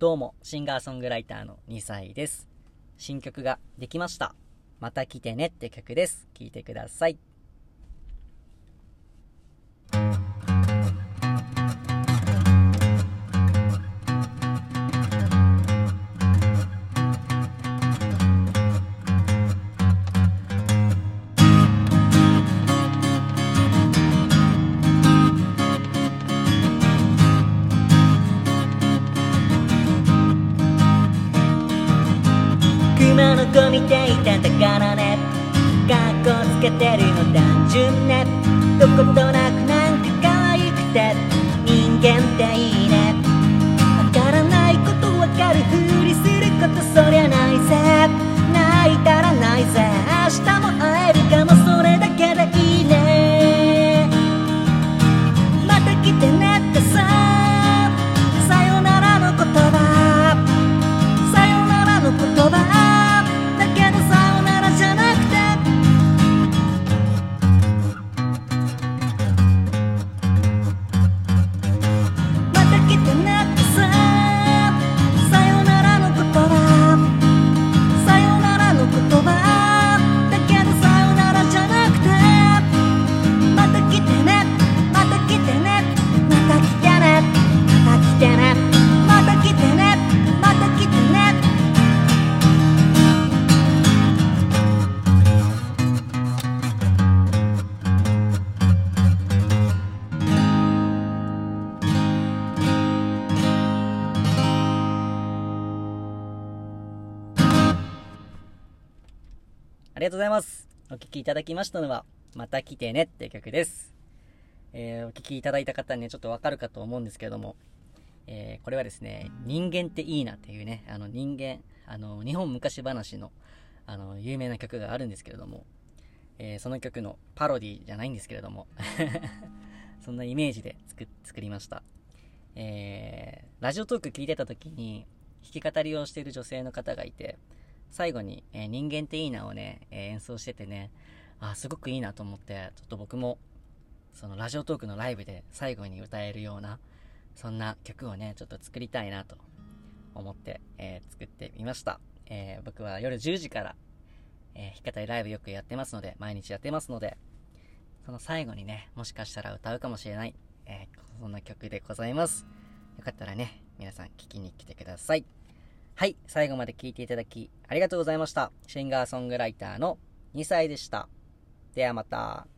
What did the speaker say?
どうも、シンガーソングライターの2歳です。新曲ができました。また来てねって曲です。聴いてください。熊の子見ていたんだからね。かっこつけてるの単純ね。どことなくなんか可愛くて。ありがとうございます。お聴きいただきましたのは、また来てねっていう曲です。えー、お聴きいただいた方にね、ちょっとわかるかと思うんですけれども、えー、これはですね、人間っていいなっていうね、あの人間、あの、日本昔話の、あの、有名な曲があるんですけれども、えー、その曲のパロディじゃないんですけれども、そんなイメージで作作りました。えー、ラジオトーク聞いてた時に、弾き語りをしている女性の方がいて、最後に、えー人間っていいなをね、えー演奏しててね、あ、すごくいいなと思って、ちょっと僕も、そのラジオトークのライブで最後に歌えるような、そんな曲をね、ちょっと作りたいなと思って、えー作ってみました。えー僕は夜10時から、え弾き語りライブよくやってますので、毎日やってますので、その最後にね、もしかしたら歌うかもしれない、えそんな曲でございます。よかったらね、皆さん聴きに来てください。はい、最後まで聞いていただきありがとうございました。シンガーソングライターの2歳でした。ではまた。